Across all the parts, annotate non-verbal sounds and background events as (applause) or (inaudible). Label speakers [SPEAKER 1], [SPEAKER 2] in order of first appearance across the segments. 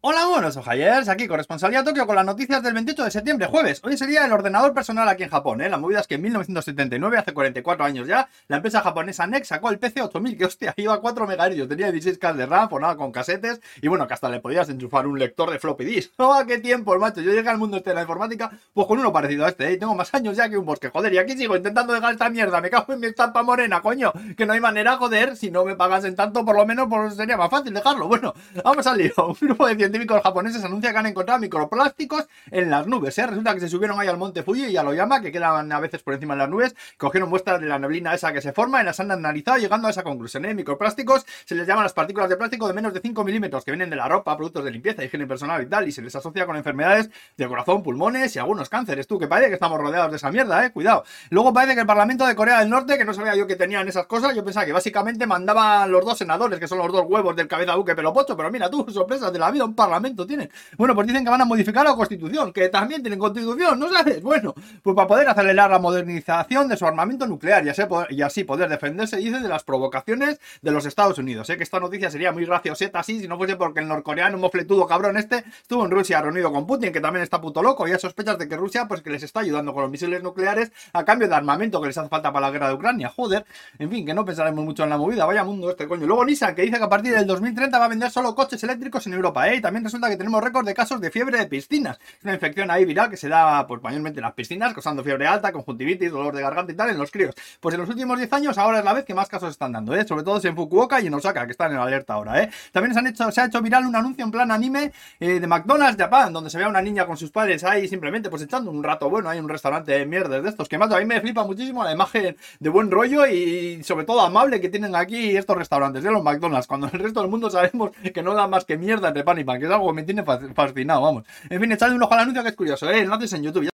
[SPEAKER 1] Hola, buenos ojayers, aquí corresponsalía Tokio con las noticias del 28 de septiembre, jueves. Hoy sería el ordenador personal aquí en Japón, ¿eh? La movida es que en 1979, hace 44 años ya, la empresa japonesa NEC sacó el PC8000, que hostia, iba a 4 MHz, tenía 16K de RAM, nada con casetes, y bueno, que hasta le podías enchufar un lector de floppy disk. (laughs) ¡Oh, qué tiempo, macho! Yo llegué al mundo este de la informática, pues con uno parecido a este, ¿eh? Tengo más años ya que un bosque, joder, y aquí sigo intentando dejar esta mierda, me cago en mi estampa morena, coño, que no hay manera, joder, si no me pagasen tanto, por lo menos pues, sería más fácil dejarlo. Bueno, vamos al lío. (laughs) Un grupo de científicos japoneses anuncia que han encontrado microplásticos en las nubes. ¿eh? Resulta que se subieron ahí al monte Fuji y a lo llama, que quedan a veces por encima de las nubes, cogieron muestras de la neblina esa que se forma y las han analizado llegando a esa conclusión. ¿eh? Microplásticos se les llaman las partículas de plástico de menos de 5 milímetros que vienen de la ropa, productos de limpieza, higiene personal y tal, y se les asocia con enfermedades de corazón, pulmones y algunos cánceres. Tú, que parece que estamos rodeados de esa mierda, eh, cuidado. Luego parece que el Parlamento de Corea del Norte, que no sabía yo que tenían esas cosas, yo pensaba que básicamente mandaban los dos senadores, que son los dos huevos del cabeza buque pelopocho, pero mira tú, (laughs) sorpresas de la vida, parlamento tienen. Bueno, pues dicen que van a modificar la constitución, que también tienen constitución, ¿no sabes? Bueno, pues para poder acelerar la modernización de su armamento nuclear y así, y así poder defenderse, dice, de las provocaciones de los Estados Unidos. Sé que esta noticia sería muy gracioseta así, si no fuese porque el norcoreano mofletudo cabrón este estuvo en Rusia reunido con Putin, que también está puto loco, y hay sospechas de que Rusia, pues que les está ayudando con los misiles nucleares a cambio de armamento que les hace falta para la guerra de Ucrania. Joder, en fin, que no pensaremos mucho en la movida, vaya mundo este coño. Luego Nissan, que dice que a partir del 2030 va a vender solo coches eléctricos en Europa, ¿eh? También resulta que tenemos récord de casos de fiebre de piscinas. Una infección ahí viral que se da, pues, mayormente en las piscinas, causando fiebre alta, conjuntivitis, dolor de garganta y tal en los críos. Pues en los últimos 10 años ahora es la vez que más casos están dando, ¿eh? Sobre todo en Fukuoka y en Osaka, que están en alerta ahora, ¿eh? También se, han hecho, se ha hecho viral un anuncio en plan anime eh, de McDonald's Japan, donde se ve a una niña con sus padres ahí simplemente pues echando un rato bueno, hay un restaurante de mierdas de estos, que más a mí me flipa muchísimo la imagen de buen rollo y sobre todo amable que tienen aquí estos restaurantes de los McDonald's, cuando el resto del mundo sabemos que no da más que mierda entre pan y pan, que es algo que me tiene fascinado, vamos. En fin, echadle un ojo al anuncio que es curioso, ¿eh? Enlaces en YouTube.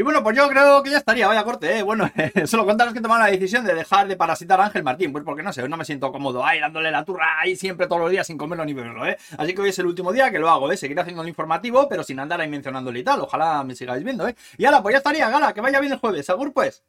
[SPEAKER 1] Y bueno, pues yo creo que ya estaría, vaya corte, ¿eh? Bueno, (laughs) solo contaros que tomaron la decisión de dejar de parasitar a Ángel Martín, pues porque no sé, no me siento cómodo ahí dándole la turra ahí siempre todos los días sin comerlo ni beberlo, ¿eh? Así que hoy es el último día que lo hago, ¿eh? Seguiré haciendo lo informativo, pero sin andar ahí mencionándole y tal. Ojalá me sigáis viendo, ¿eh? Y ahora, pues ya estaría, gala, que vaya bien el jueves, ¿agur pues?